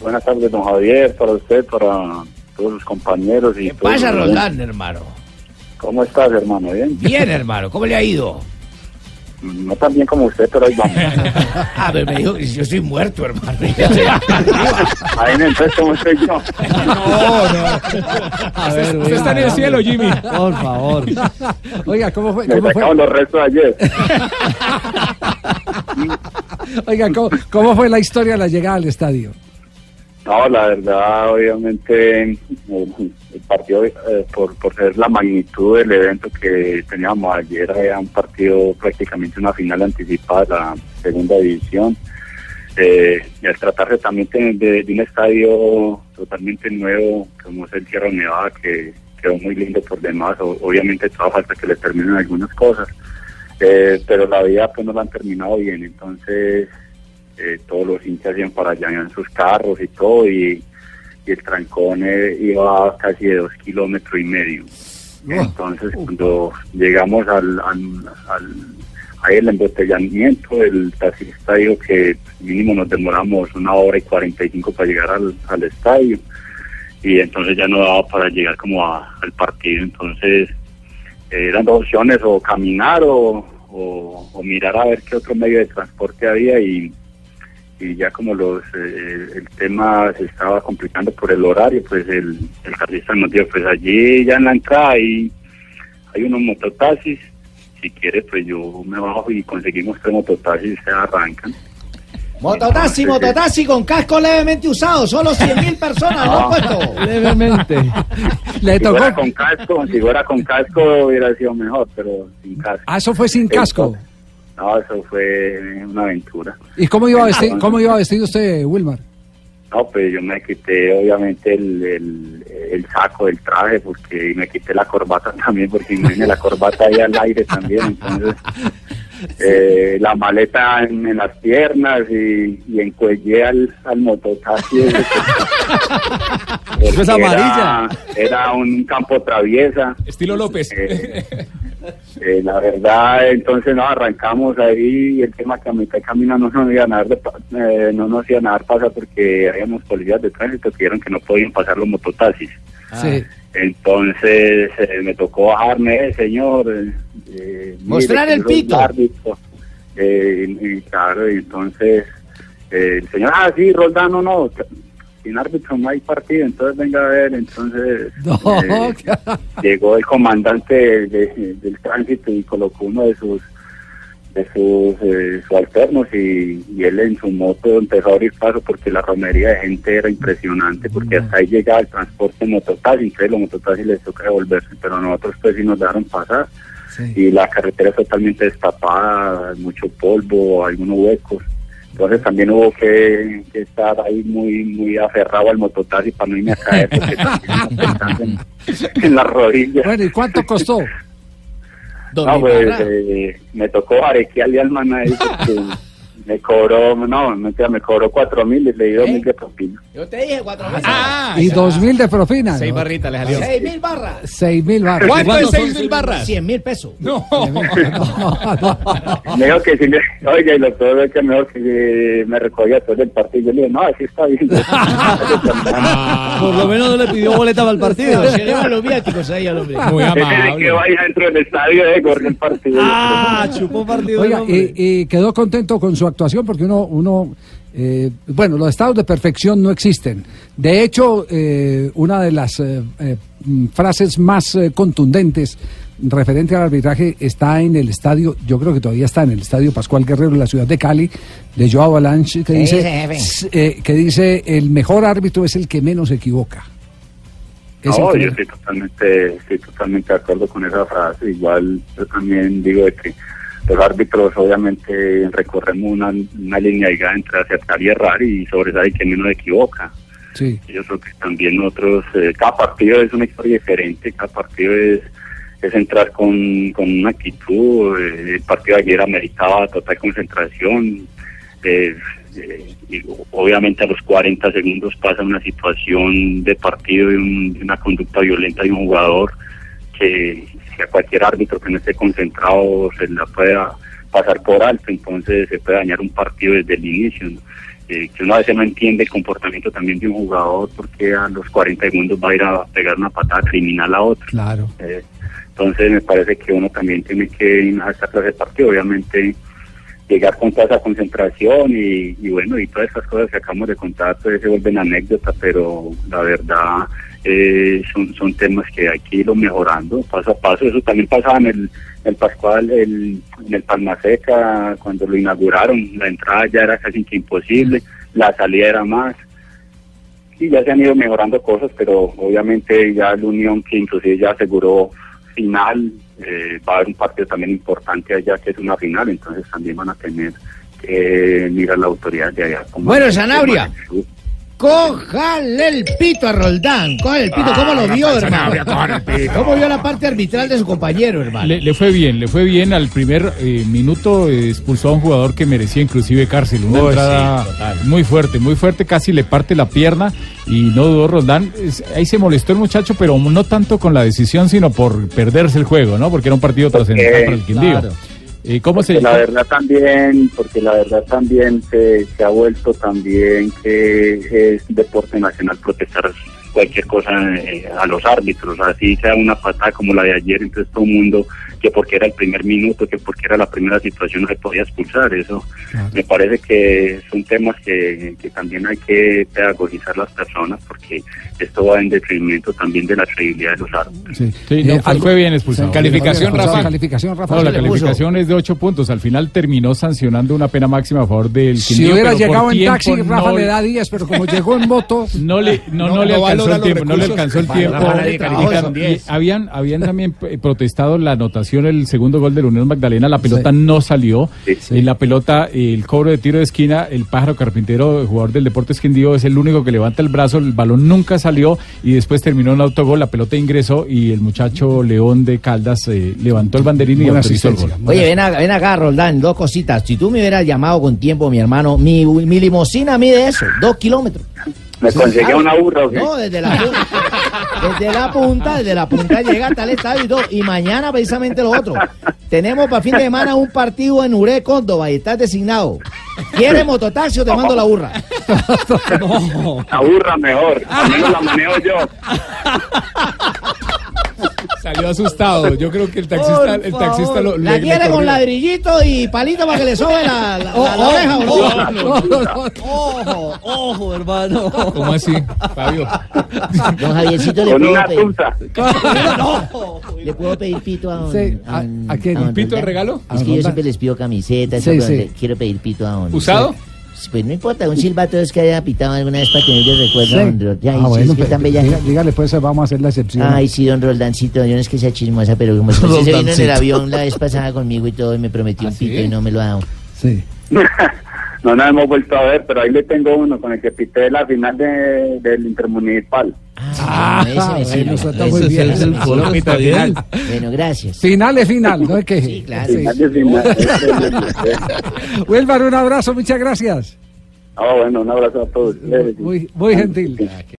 Buenas tardes, don Javier, para usted, para todos los compañeros y ¿Qué todos pasa, hermano? ¿Cómo estás, hermano? ¿Bien? Bien, hermano, ¿cómo le ha ido? No tan bien como usted, pero ahí vamos. Ah, pero me dijo que yo estoy muerto, hermano. Ahí me entonces, ¿cómo estoy yo? A ver, usted está en el cielo, Jimmy. Por favor. Oiga, ¿cómo fue? Me ¿Cómo sacaron fue, los restos ayer. oiga, ¿cómo, cómo fue la historia de la llegada al estadio? No, la verdad, obviamente, el, partido, eh, por, por ser la magnitud del evento que teníamos ayer, era un partido prácticamente una final anticipada de la segunda división. Eh, y al tratarse también de, un estadio totalmente nuevo, como es el Sierra Nevada, que quedó muy lindo por demás, o- obviamente todavía falta que le terminen algunas cosas, Eh, pero la vida pues no la han terminado bien, entonces eh, todos los hinchas iban para allá en sus carros y todo, y, y el trancón eh, iba casi de dos kilómetros y medio. Entonces, cuando llegamos al, al, al- el embotellamiento, el taxista dijo que mínimo nos demoramos una hora y 45 para llegar al, al estadio, y entonces ya no daba para llegar como a- al partido, entonces eh, eran dos opciones, o caminar o, o- o mirar a ver qué otro medio de transporte había y y ya como los eh, el tema se estaba complicando por el horario, pues el, el carlista nos dijo, pues allí ya en la entrada hay, hay unos mototaxis, si quiere pues yo me bajo y conseguimos tres mototaxis y se arrancan. Mototaxi, mototaxi con casco levemente usado, solo 100 mil personas, ¿no, puesto? Levemente. Le Si tocó. fuera con casco, si fuera con casco hubiera sido mejor, pero sin casco. Ah, eso fue sin casco. No, eso fue una aventura. ¿Y cómo iba, vestido, cómo iba vestido usted, Wilmar? No, pues yo me quité obviamente el, el, el saco del traje porque y me quité la corbata también porque imagínate la corbata ahí al aire también, entonces eh, la maleta en, en las piernas y, y encuellé al, al mototaxi. ese que- Eso es porque amarilla. Era, era un campo traviesa. Estilo López. Eh, eh, la verdad, entonces nos arrancamos ahí y el tema que a mitad de camino no nos iban a dar, de pa- eh, no nos iban a dar pasar porque habíamos policías de tránsito que dijeron que no podían pasar los mototaxis. Sí. Entonces eh, me tocó bajarme, eh, señor. mire, Mostrar el pito. árbitro. Eh, y, y claro, y entonces eh, el señor, ah, sí, Roldano, no, sin árbitro no hay partido, entonces venga a ver, entonces No, eh, llegó el comandante de- de- del tránsito y colocó uno de sus de sus eh, subalternos y, y él en su moto empezó a abrir paso porque la romería de gente era impresionante porque hasta ahí llegaba el transporte mototaxi, entonces los mototaxis les toca devolverse, pero nosotros pues sí nos dejaron pasar sí. y la carretera es totalmente destapada, mucho polvo, algunos huecos. Entonces también hubo que, que estar ahí muy muy aferrado al mototaxi para no irme a caer porque también en, en las rodillas. Bueno, ¿y cuánto costó? No, pues eh, me tocó arequearle al man ahí porque me cobró, no, mentira, me cobró cuatro mil y le di dos ¿Eh? mil de propina. Yo te dije cuatro mil. Ah, Y dos mil de propina. Seis ¿no? barritas le salió. Seis mil barras. Seis mil barras. ¿Cuánto es seis mil barras? Cien mil pesos. No. Me dijo que si me, oye, y lo peor es que mejor que me recogía todo el partido. Yo le dije, no, así está bien. Por lo menos no le pidió boleta para el partido. Se le van los viáticos ahí al hombre. Muy de que amable. vaya dentro del estadio de correr el partido. Ah, chupó partido. Oiga, y, y quedó contento con su actuación porque uno, uno eh, bueno, los estados de perfección no existen. De hecho, eh, una de las eh, eh, mm, frases más eh, contundentes referente al arbitraje está en el estadio, yo creo que todavía está en el estadio Pascual Guerrero en la ciudad de Cali, de Joao Avalanche, que ¿Qué dice, eh, que dice el mejor árbitro es el que menos se equivoca. Es No, yo estoy totalmente, estoy totalmente de acuerdo con esa frase. Igual yo también digo de que los árbitros obviamente recorremos una, una línea delgada entre acertar y errar y sobresalir que menos equivoca. sí. Yo creo que también nosotros, eh, cada partido es una historia diferente, cada partido es, es entrar con, con una actitud, eh, el partido de ayer ameritaba total concentración, eh, eh, y obviamente a los 40 segundos pasa una situación de partido y un- de una conducta violenta de un jugador que, que a cualquier árbitro que no esté concentrado se la pueda pasar por alto, entonces se puede dañar un partido desde el inicio. ¿no? que, uno a veces no entiende el comportamiento también de un jugador porque a los 40 segundos va a ir a pegar una patada criminal a otro. Claro. Eh, entonces me parece que uno también tiene que ir a esta clase de partido, obviamente llegar con toda esa concentración y, bueno, y todas esas cosas que acabamos de contar pues se vuelven anécdotas, pero la verdad eh, son, son temas que hay que irlo mejorando paso a paso. Eso también pasaba en el, el Pascual, el, en el Palma Seca, cuando lo inauguraron, la entrada ya era casi que imposible, la salida era más. Y ya se han ido mejorando cosas, pero obviamente ya la Unión, que inclusive ya aseguró final, eh, va a haber un partido también importante allá que es una final, entonces también van a tener que mirar la autoridad de allá. Bueno, Sanabria. Cójale el pito a Roldán. Cójale el pito. ¿Cómo lo ah, vio, hermano? ¿Cómo vio la parte arbitral de su compañero, hermano? Le, fue bien, le fue bien. Al primer eh, minuto expulsó a un jugador que merecía inclusive cárcel. Una entrada muy fuerte, muy fuerte. Casi le parte la pierna y no dudó Roldán. ahí se molestó el muchacho, pero no tanto con la decisión, sino por perderse el juego, ¿no? Porque era un partido trascendental para el Quindío. ¿Y cómo se La verdad también, porque la verdad también se, se ha vuelto también que es deporte nacional protestar cualquier cosa eh, a los árbitros, así sea una patada como la de ayer, entonces todo el mundo que porque era el primer minuto, que porque era la primera situación no se podía expulsar. Eso me parece que son temas que, que también hay que pedagogizar las personas porque esto va en detrimento también de la credibilidad de los árbitros. Sí, sí no, eh, fue bien expulsado. calificación, Rafa. Calificación, Rafa. No, la calificación es de 8 puntos. Al final terminó sancionando una pena máxima a favor del Si hubiera llegado en taxi, Rafa le da 10, pero como llegó en moto... No le, no, no, le alcanzó el tiempo, no le alcanzó el tiempo. Habían, habían también protestado la anotación, el segundo gol de la Unión Magdalena, la pelota no salió. En la pelota, el cobro de tiro de esquina, el pájaro carpintero, jugador del Deportes Quindío, es el único que levanta el brazo, el balón nunca salió y después terminó un autogol, la pelota ingresó y el muchacho León de Caldas eh, levantó el banderín y autorizó el gol. Oye, ven, ven acá, Roldán, dos cositas. Si tú me hubieras llamado con tiempo, mi hermano, mi, mi limosina mide eso, dos kilómetros. ¿Me conseguía una burra o No, desde la, desde la punta, desde la punta llega hasta el estadio y todo. Y mañana precisamente lo otro. Tenemos para fin de semana un partido en Ure, Córdoba y estás designado. ¿Quieres mototaxi o te mando la burra? La burra mejor, al menos la manejo yo. Salió asustado. Yo creo que el taxista, el taxista lo, La quiere con ladrillito y palito para que le sobe la, la, oreja. Ojo, ojo, hermano. ¿Cómo así, Fabio? Don Javiercito le con puedo una pedir. No. Le puedo pedir pito a don. Sí, ¿a, a quién? ¿Un pito de regalo? Es que yo siempre les pido camisetas. Sí, sí. Quiero pedir pito a don. ¿Usado? Pues no importa, un silbato es que haya pitado alguna vez para que ellos recuerden, sí. don Ya, ah, bueno, es que tan bella. Dígale, pues vamos a hacer la excepción. Ay, sí, don Roldancito, yo no es que sea chismosa, pero como se vino en el avión la vez pasada conmigo y todo, y me prometió un ¿Ah, pito y no me lo ha dado. Sí. no nos hemos vuelto a ver, pero ahí le tengo uno con el que pité la final de, del Intermunicipal. Ah, ese me sirve. muy bien. Es el final. Bueno, gracias. Final es final, ¿no es que? Sí, claro. Final de final. Wilmar, un abrazo, muchas gracias. Ah, bueno, un abrazo a todos. Muy, muy gentil.